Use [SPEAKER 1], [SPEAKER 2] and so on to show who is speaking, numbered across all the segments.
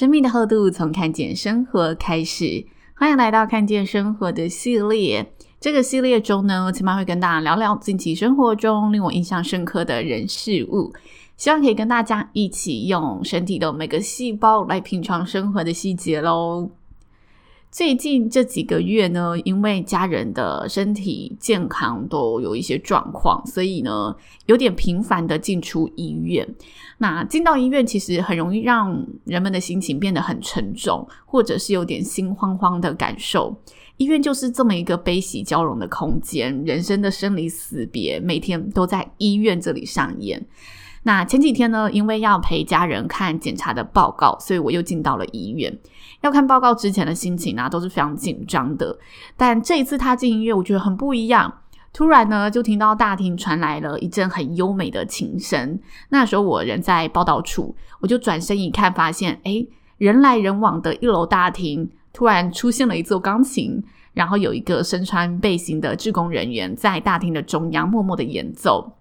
[SPEAKER 1] 生命的厚度从看见生活开始，欢迎来到看见生活的系列。这个系列中呢，我起码会跟大家聊聊近期生活中令我印象深刻的人事物，希望可以跟大家一起用身体的每个细胞来品尝生活的细节喽。最近这几个月呢，因为家人的身体健康都有一些状况，所以呢，有点频繁的进出医院。那进到医院，其实很容易让人们的心情变得很沉重，或者是有点心慌慌的感受。医院就是这么一个悲喜交融的空间，人生的生离死别，每天都在医院这里上演。那前几天呢，因为要陪家人看检查的报告，所以我又进到了医院。要看报告之前的心情啊，都是非常紧张的。但这一次他进医院，我觉得很不一样。突然呢，就听到大厅传来了一阵很优美的琴声。那时候我人在报道处，我就转身一看，发现诶，人来人往的一楼大厅，突然出现了一座钢琴，然后有一个身穿背心的志工人员在大厅的中央默默的演奏。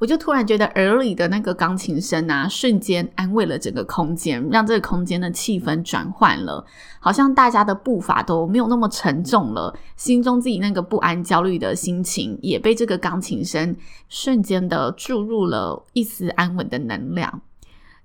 [SPEAKER 1] 我就突然觉得耳里的那个钢琴声啊，瞬间安慰了整个空间，让这个空间的气氛转换了，好像大家的步伐都没有那么沉重了，心中自己那个不安、焦虑的心情也被这个钢琴声瞬间的注入了一丝安稳的能量。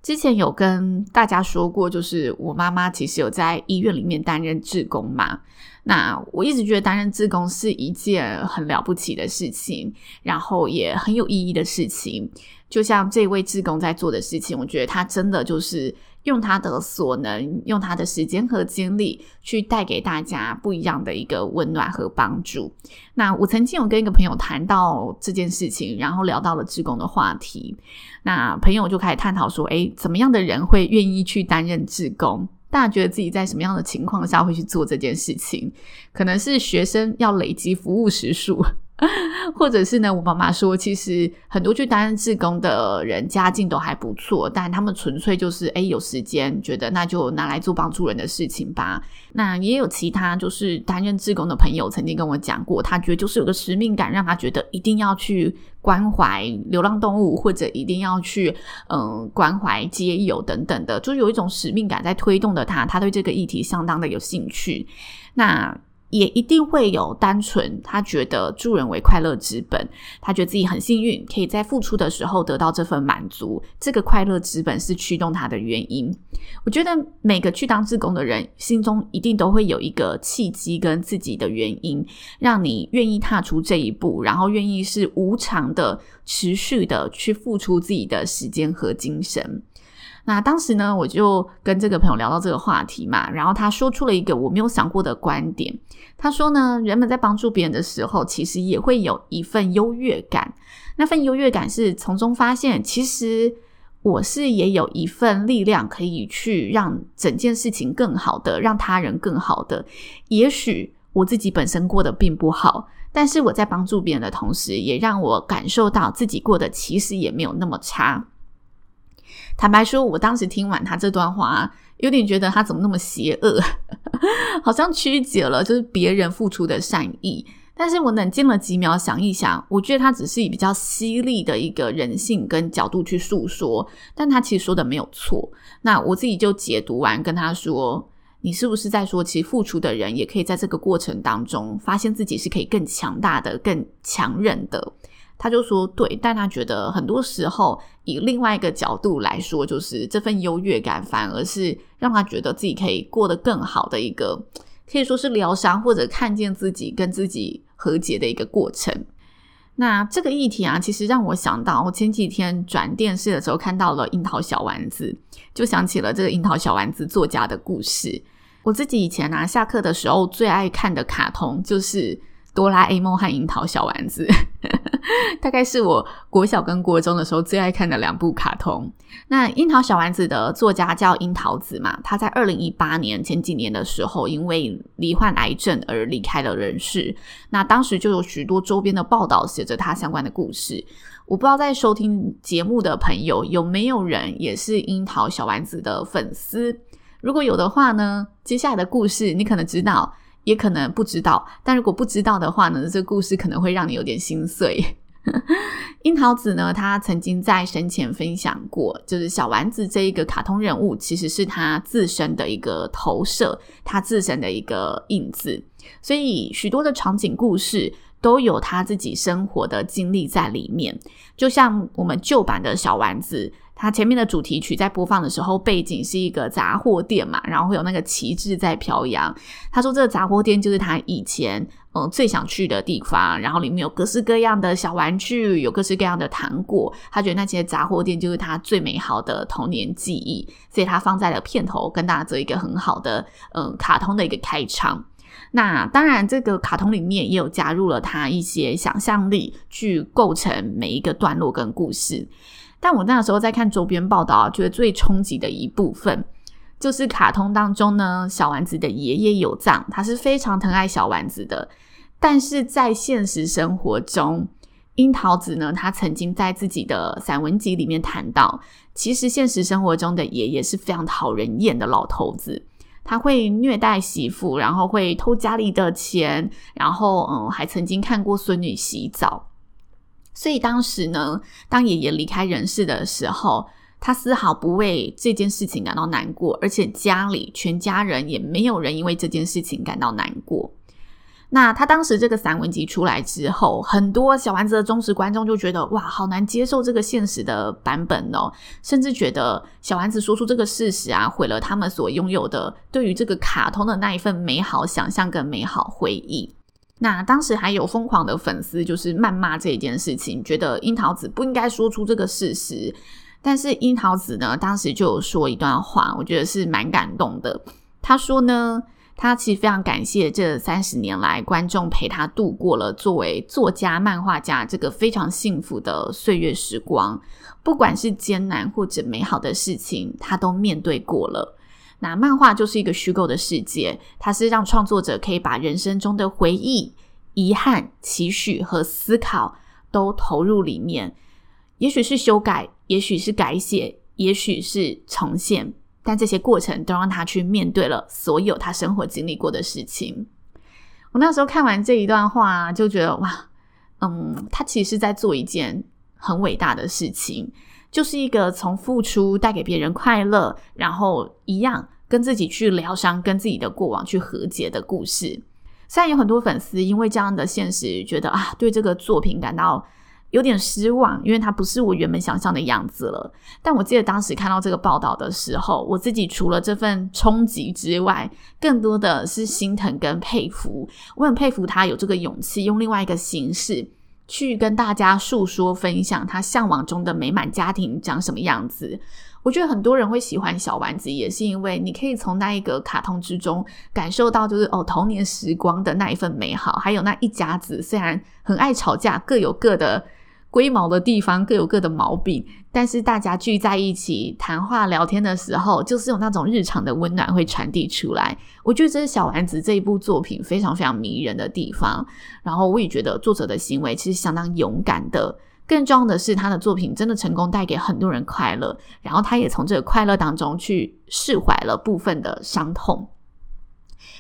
[SPEAKER 1] 之前有跟大家说过，就是我妈妈其实有在医院里面担任志工嘛。那我一直觉得担任志工是一件很了不起的事情，然后也很有意义的事情。就像这位志工在做的事情，我觉得他真的就是用他的所能，用他的时间和精力去带给大家不一样的一个温暖和帮助。那我曾经有跟一个朋友谈到这件事情，然后聊到了志工的话题。那朋友就开始探讨说：“诶，怎么样的人会愿意去担任志工？”大家觉得自己在什么样的情况下会去做这件事情？可能是学生要累积服务时数，或者是呢，我妈妈说，其实很多去担任志工的人家境都还不错，但他们纯粹就是诶有时间，觉得那就拿来做帮助人的事情吧。那也有其他就是担任志工的朋友曾经跟我讲过，他觉得就是有个使命感，让他觉得一定要去。关怀流浪动物，或者一定要去嗯关怀街友等等的，就有一种使命感在推动的他，他对这个议题相当的有兴趣。那。也一定会有单纯他觉得助人为快乐之本，他觉得自己很幸运，可以在付出的时候得到这份满足，这个快乐之本是驱动他的原因。我觉得每个去当志工的人心中一定都会有一个契机跟自己的原因，让你愿意踏出这一步，然后愿意是无偿的、持续的去付出自己的时间和精神。那当时呢，我就跟这个朋友聊到这个话题嘛，然后他说出了一个我没有想过的观点。他说呢，人们在帮助别人的时候，其实也会有一份优越感。那份优越感是从中发现，其实我是也有一份力量可以去让整件事情更好的，让他人更好的。也许我自己本身过得并不好，但是我在帮助别人的同时，也让我感受到自己过得其实也没有那么差。坦白说，我当时听完他这段话，有点觉得他怎么那么邪恶，好像曲解了就是别人付出的善意。但是我冷静了几秒，想一想，我觉得他只是以比较犀利的一个人性跟角度去诉说，但他其实说的没有错。那我自己就解读完，跟他说：“你是不是在说，其实付出的人也可以在这个过程当中，发现自己是可以更强大的、更强韧的？”他就说对，但他觉得很多时候以另外一个角度来说，就是这份优越感反而是让他觉得自己可以过得更好的一个，可以说是疗伤或者看见自己跟自己和解的一个过程。那这个议题啊，其实让我想到，我前几天转电视的时候看到了樱桃小丸子，就想起了这个樱桃小丸子作家的故事。我自己以前啊，下课的时候最爱看的卡通就是。哆啦 A 梦和樱桃小丸子，大概是我国小跟国中的时候最爱看的两部卡通。那樱桃小丸子的作家叫樱桃子嘛，他在二零一八年前几年的时候，因为罹患癌症而离开了人世。那当时就有许多周边的报道写着他相关的故事。我不知道在收听节目的朋友有没有人也是樱桃小丸子的粉丝？如果有的话呢，接下来的故事你可能知道。也可能不知道，但如果不知道的话呢，这个故事可能会让你有点心碎。樱桃子呢，他曾经在生前分享过，就是小丸子这一个卡通人物，其实是他自身的一个投射，他自身的一个影子，所以许多的场景故事都有他自己生活的经历在里面，就像我们旧版的小丸子。他前面的主题曲在播放的时候，背景是一个杂货店嘛，然后会有那个旗帜在飘扬。他说这个杂货店就是他以前嗯、最想去的地方，然后里面有各式各样的小玩具，有各式各样的糖果。他觉得那些杂货店就是他最美好的童年记忆，所以他放在了片头，跟大家做一个很好的嗯、卡通的一个开场。那当然，这个卡通里面也有加入了他一些想象力，去构成每一个段落跟故事。但我那时候在看周边报道啊，觉得最冲击的一部分就是卡通当中呢，小丸子的爷爷有藏，他是非常疼爱小丸子的。但是在现实生活中，樱桃子呢，他曾经在自己的散文集里面谈到，其实现实生活中的爷爷是非常讨人厌的老头子，他会虐待媳妇，然后会偷家里的钱，然后嗯，还曾经看过孙女洗澡。所以当时呢，当爷爷离开人世的时候，他丝毫不为这件事情感到难过，而且家里全家人也没有人因为这件事情感到难过。那他当时这个散文集出来之后，很多小丸子的忠实观众就觉得哇，好难接受这个现实的版本哦，甚至觉得小丸子说出这个事实啊，毁了他们所拥有的对于这个卡通的那一份美好想象跟美好回忆。那当时还有疯狂的粉丝，就是谩骂这一件事情，觉得樱桃子不应该说出这个事实。但是樱桃子呢，当时就有说一段话，我觉得是蛮感动的。他说呢，他其实非常感谢这三十年来观众陪他度过了作为作家、漫画家这个非常幸福的岁月时光，不管是艰难或者美好的事情，他都面对过了。那漫画就是一个虚构的世界，它是让创作者可以把人生中的回忆、遗憾、期许和思考都投入里面，也许是修改，也许是改写，也许是重现，但这些过程都让他去面对了所有他生活经历过的事情。我那时候看完这一段话，就觉得哇，嗯，他其实是在做一件很伟大的事情。就是一个从付出带给别人快乐，然后一样跟自己去疗伤，跟自己的过往去和解的故事。虽然有很多粉丝因为这样的现实，觉得啊，对这个作品感到有点失望，因为它不是我原本想象的样子了。但我记得当时看到这个报道的时候，我自己除了这份冲击之外，更多的是心疼跟佩服。我很佩服他有这个勇气，用另外一个形式。去跟大家诉说、分享他向往中的美满家庭长什么样子。我觉得很多人会喜欢小丸子，也是因为你可以从那一个卡通之中感受到，就是哦，童年时光的那一份美好，还有那一家子虽然很爱吵架，各有各的。龟毛的地方各有各的毛病，但是大家聚在一起谈话聊天的时候，就是有那种日常的温暖会传递出来。我觉得这是小丸子这一部作品非常非常迷人的地方。然后我也觉得作者的行为其实相当勇敢的。更重要的是，他的作品真的成功带给很多人快乐，然后他也从这个快乐当中去释怀了部分的伤痛。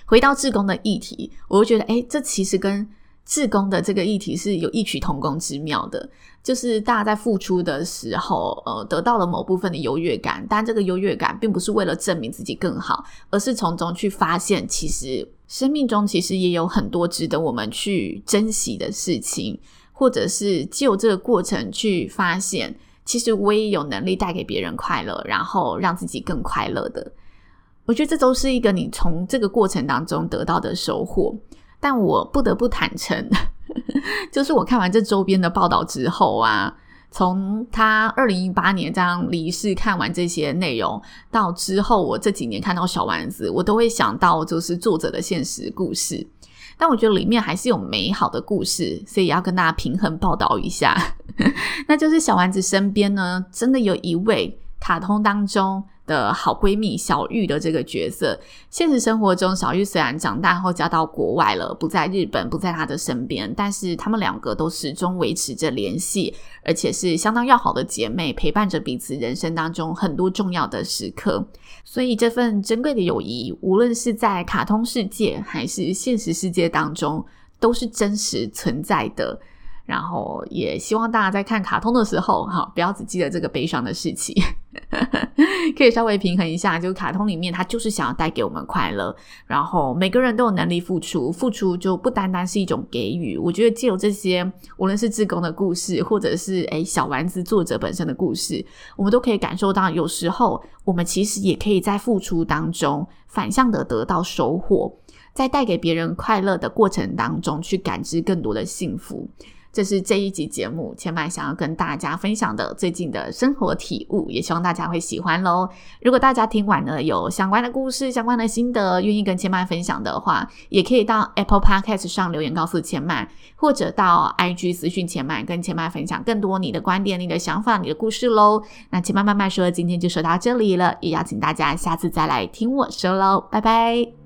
[SPEAKER 1] 回到志工的议题，我就觉得，诶，这其实跟自工的这个议题是有异曲同工之妙的，就是大家在付出的时候，呃，得到了某部分的优越感，但这个优越感并不是为了证明自己更好，而是从中去发现，其实生命中其实也有很多值得我们去珍惜的事情，或者是就这个过程去发现，其实我也有能力带给别人快乐，然后让自己更快乐的。我觉得这都是一个你从这个过程当中得到的收获。但我不得不坦诚，就是我看完这周边的报道之后啊，从他二零一八年这样离世看完这些内容，到之后我这几年看到小丸子，我都会想到就是作者的现实故事。但我觉得里面还是有美好的故事，所以要跟大家平衡报道一下。那就是小丸子身边呢，真的有一位卡通当中的好闺蜜小玉的这个角色。现实生活中，小玉虽然长大后嫁到国外了，不在日本，不在她的身边，但是她们两个都始终维持着联系，而且是相当要好的姐妹，陪伴着彼此人生当中很多重要的时刻。所以这份珍贵的友谊，无论是在卡通世界还是现实世界当中，都是真实存在的。然后也希望大家在看卡通的时候，哈，不要只记得这个悲伤的事情，可以稍微平衡一下。就是卡通里面，它就是想要带给我们快乐。然后每个人都有能力付出，付出就不单单是一种给予。我觉得借由这些，无论是志工的故事，或者是诶小丸子作者本身的故事，我们都可以感受到，有时候我们其实也可以在付出当中反向的得到收获，在带给别人快乐的过程当中，去感知更多的幸福。这是这一集节目千嫚想要跟大家分享的最近的生活体悟，也希望大家会喜欢喽。如果大家听完了有相关的故事、相关的心得，愿意跟千嫚分享的话，也可以到 Apple Podcast 上留言告诉千嫚，或者到 IG 私讯千嫚，跟千嫚分享更多你的观点、你的想法、你的故事喽。那千嫚慢慢说，今天就说到这里了，也邀请大家下次再来听我说喽，拜拜。